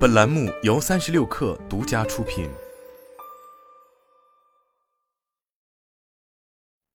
本栏目由三十六氪独家出品。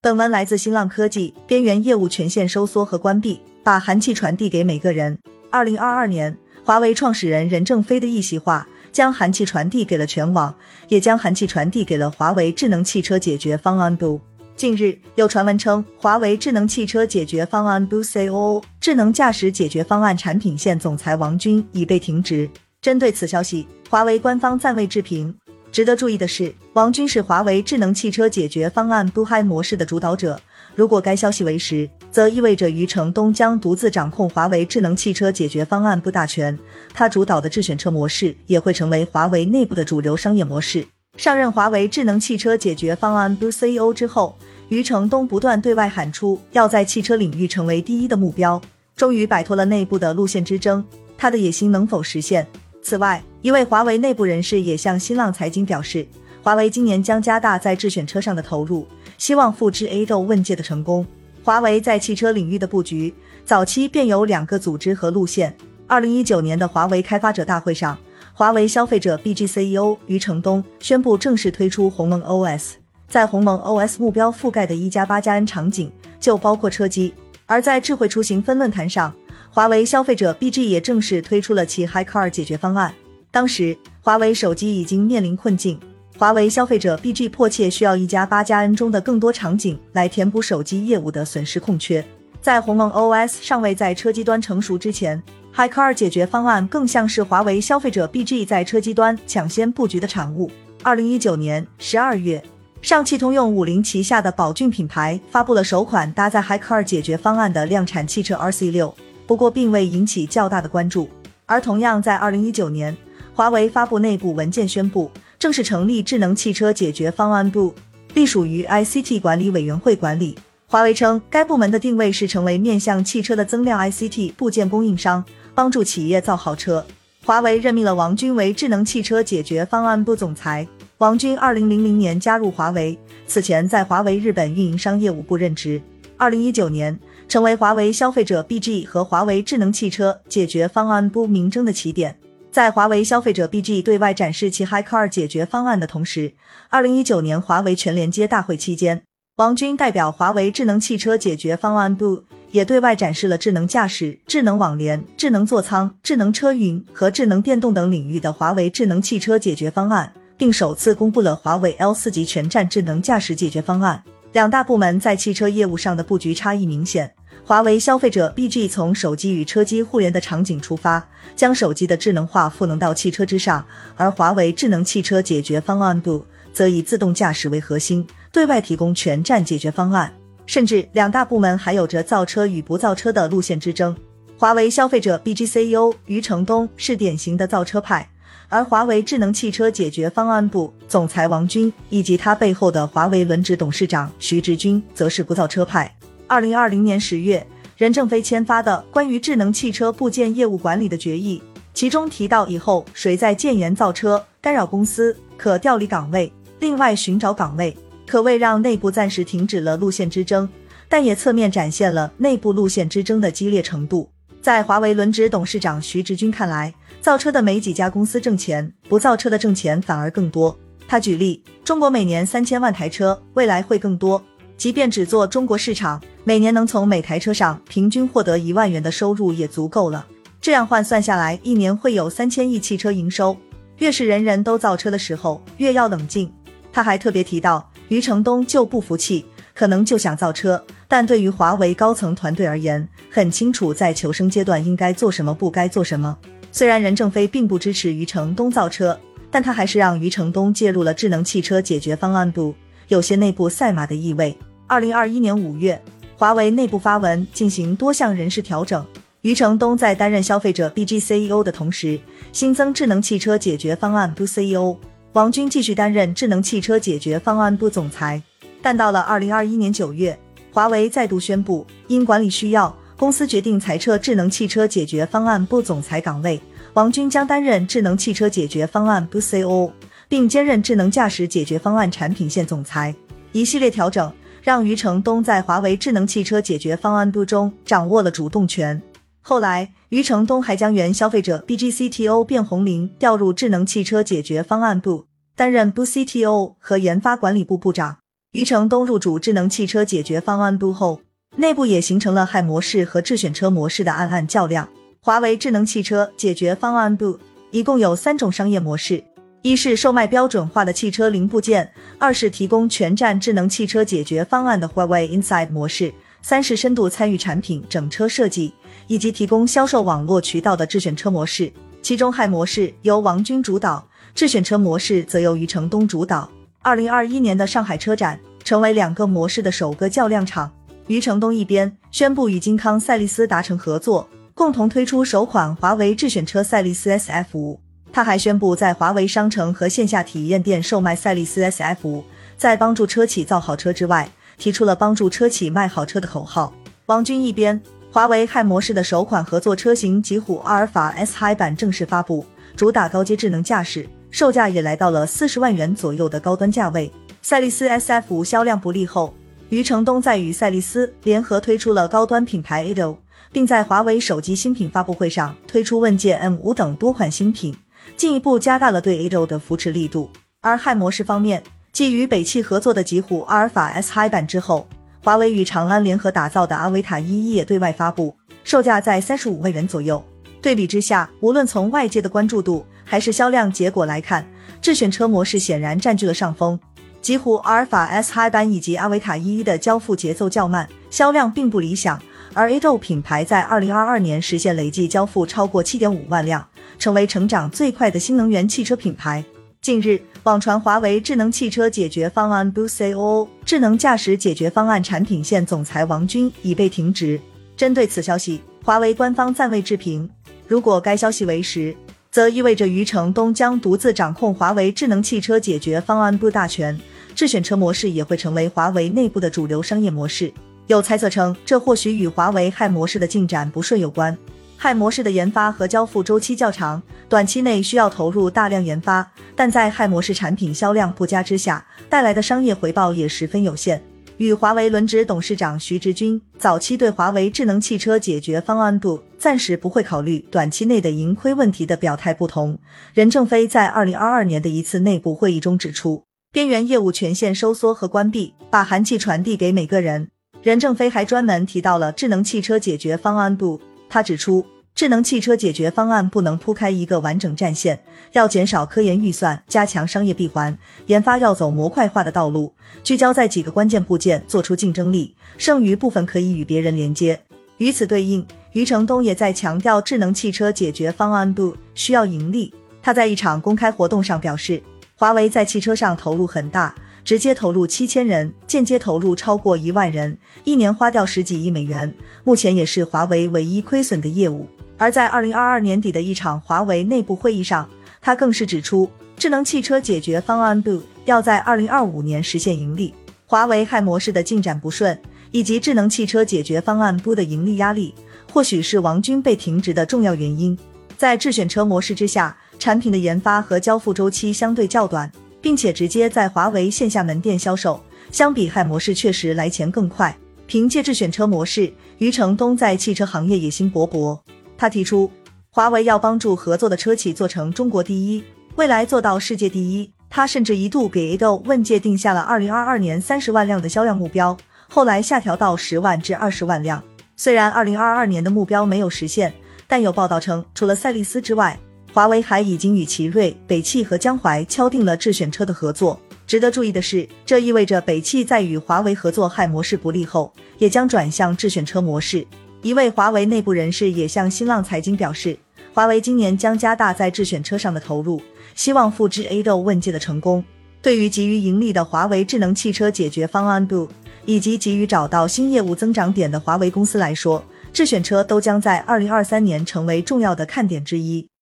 本文来自新浪科技。边缘业务权限收缩和关闭，把寒气传递给每个人。二零二二年，华为创始人任正非的一席话，将寒气传递给了全网，也将寒气传递给了华为智能汽车解决方案部。近日有传闻称，华为智能汽车解决方案 BooCO 智能驾驶解决方案产品线总裁王军已被停职。针对此消息，华为官方暂未置评。值得注意的是，王军是华为智能汽车解决方案 b o Hi 模式的主导者。如果该消息为实，则意味着余承东将独自掌控华为智能汽车解决方案不大权，他主导的智选车模式也会成为华为内部的主流商业模式。上任华为智能汽车解决方案 b CEO 之后。余承东不断对外喊出要在汽车领域成为第一的目标，终于摆脱了内部的路线之争。他的野心能否实现？此外，一位华为内部人士也向新浪财经表示，华为今年将加大在智选车上的投入，希望复制 A 豆问界的成功。华为在汽车领域的布局，早期便有两个组织和路线。二零一九年的华为开发者大会上，华为消费者 BG CEO 余承东宣布正式推出鸿蒙 OS。在鸿蒙 OS 目标覆盖的一加八加 N 场景就包括车机，而在智慧出行分论坛上，华为消费者 BG 也正式推出了其 HiCar 解决方案。当时，华为手机已经面临困境，华为消费者 BG 迫切需要一加八加 N 中的更多场景来填补手机业务的损失空缺。在鸿蒙 OS 尚未在车机端成熟之前，HiCar 解决方案更像是华为消费者 BG 在车机端抢先布局的产物。二零一九年十二月。上汽通用五菱旗下的宝骏品牌发布了首款搭载 HiCar 解决方案的量产汽车 RC 六，不过并未引起较大的关注。而同样在二零一九年，华为发布内部文件宣布，正式成立智能汽车解决方案部，隶属于 ICT 管理委员会管理。华为称，该部门的定位是成为面向汽车的增量 ICT 部件供应商，帮助企业造好车。华为任命了王军为智能汽车解决方案部总裁。王军二零零零年加入华为，此前在华为日本运营商业务部任职。二零一九年，成为华为消费者 BG 和华为智能汽车解决方案部明争的起点。在华为消费者 BG 对外展示其 HiCar 解决方案的同时，二零一九年华为全连接大会期间，王军代表华为智能汽车解决方案部也对外展示了智能驾驶、智能网联、智能座舱、智能车云和智能电动等领域的华为智能汽车解决方案。并首次公布了华为 L 四级全站智能驾驶解决方案。两大部门在汽车业务上的布局差异明显。华为消费者 BG 从手机与车机互联的场景出发，将手机的智能化赋能到汽车之上；而华为智能汽车解决方案部则以自动驾驶为核心，对外提供全站解决方案。甚至两大部门还有着造车与不造车的路线之争。华为消费者 BG CEO 余承东是典型的造车派。而华为智能汽车解决方案部总裁王军以及他背后的华为轮值董事长徐直军，则是不造车派。二零二零年十月，任正非签发的关于智能汽车部件业务管理的决议，其中提到以后谁在建研造车干扰公司，可调离岗位，另外寻找岗位，可谓让内部暂时停止了路线之争，但也侧面展现了内部路线之争的激烈程度。在华为轮值董事长徐直军看来，造车的没几家公司挣钱，不造车的挣钱反而更多。他举例，中国每年三千万台车，未来会更多。即便只做中国市场，每年能从每台车上平均获得一万元的收入也足够了。这样换算下来，一年会有三千亿汽车营收。越是人人都造车的时候，越要冷静。他还特别提到，余承东就不服气，可能就想造车。但对于华为高层团队而言，很清楚在求生阶段应该做什么，不该做什么。虽然任正非并不支持余承东造车，但他还是让余承东介入了智能汽车解决方案部，有些内部赛马的意味。二零二一年五月，华为内部发文进行多项人事调整，余承东在担任消费者 BG CEO 的同时，新增智能汽车解决方案部 CEO，王军继续担任智能汽车解决方案部总裁。但到了二零二一年九月。华为再度宣布，因管理需要，公司决定裁撤智能汽车解决方案部总裁岗位，王军将担任智能汽车解决方案部 CEO，并兼任智能驾驶解决方案产品线总裁。一系列调整让余承东在华为智能汽车解决方案部中掌握了主动权。后来，余承东还将原消费者 BGCTO 卞红林调入智能汽车解决方案部，担任 b CTO 和研发管理部部长。余承东入主智能汽车解决方案部后，内部也形成了海模式和智选车模式的暗暗较量。华为智能汽车解决方案部一共有三种商业模式：一是售卖标准化的汽车零部件；二是提供全站智能汽车解决方案的华为 Inside 模式；三是深度参与产品整车设计。以及提供销售网络渠道的智选车模式，其中嗨模式由王军主导，智选车模式则由余承东主导。二零二一年的上海车展成为两个模式的首个较量场。余承东一边宣布与金康赛力斯达成合作，共同推出首款华为智选车赛力斯 SF 五，他还宣布在华为商城和线下体验店售卖赛力斯 SF 五。在帮助车企造好车之外，提出了帮助车企卖好车的口号。王军一边。华为 Hi 模式的首款合作车型极虎阿尔法 S Hi 版正式发布，主打高阶智能驾驶，售价也来到了四十万元左右的高端价位。赛力斯 SF 五销量不利后，余承东在与赛力斯联合推出了高端品牌 Ado，并在华为手机新品发布会上推出问界 M5 等多款新品，进一步加大了对 Ado 的扶持力度。而 Hi 模式方面，继与北汽合作的极虎阿尔法 S High 版之后。华为与长安联合打造的阿维塔一也对外发布，售价在三十五万元左右。对比之下，无论从外界的关注度还是销量结果来看，智选车模式显然占据了上风。极狐阿尔法 S High 版以及阿维塔一的交付节奏较慢，销量并不理想。而 A 豆品牌在二零二二年实现累计交付超过七点五万辆，成为成长最快的新能源汽车品牌。近日，网传华为智能汽车解决方案 BooCO 智能驾驶解决方案产品线总裁王军已被停职。针对此消息，华为官方暂未置评。如果该消息为实，则意味着余承东将独自掌控华为智能汽车解决方案部大权，智选车模式也会成为华为内部的主流商业模式。有猜测称，这或许与华为 Hi 模式的进展不顺有关。Hi 模式的研发和交付周期较长，短期内需要投入大量研发，但在 Hi 模式产品销量不佳之下，带来的商业回报也十分有限。与华为轮值董事长徐直军早期对华为智能汽车解决方案部暂时不会考虑短期内的盈亏问题的表态不同，任正非在二零二二年的一次内部会议中指出，边缘业务权限收缩和关闭，把寒气传递给每个人。任正非还专门提到了智能汽车解决方案部。他指出，智能汽车解决方案不能铺开一个完整战线，要减少科研预算，加强商业闭环，研发要走模块化的道路，聚焦在几个关键部件，做出竞争力，剩余部分可以与别人连接。与此对应，余承东也在强调，智能汽车解决方案部需要盈利。他在一场公开活动上表示，华为在汽车上投入很大。直接投入七千人，间接投入超过一万人，一年花掉十几亿美元，目前也是华为唯一亏损的业务。而在二零二二年底的一场华为内部会议上，他更是指出，智能汽车解决方案部要在二零二五年实现盈利。华为 Hi 模式的进展不顺，以及智能汽车解决方案部的盈利压力，或许是王军被停职的重要原因。在智选车模式之下，产品的研发和交付周期相对较短。并且直接在华为线下门店销售，相比 Hi 模式确实来钱更快。凭借智选车模式，余承东在汽车行业野心勃勃。他提出，华为要帮助合作的车企做成中国第一，未来做到世界第一。他甚至一度给 Ado 问界定下了二零二二年三十万辆的销量目标，后来下调到十万至二十万辆。虽然二零二二年的目标没有实现，但有报道称，除了赛力斯之外，华为还已经与奇瑞、北汽和江淮敲定了智选车的合作。值得注意的是，这意味着北汽在与华为合作 Hi 模式不利后，也将转向智选车模式。一位华为内部人士也向新浪财经表示，华为今年将加大在智选车上的投入，希望复制 Ado 问界的成功。对于急于盈利的华为智能汽车解决方案部，以及急于找到新业务增长点的华为公司来说，智选车都将在二零二三年成为重要的看点之一。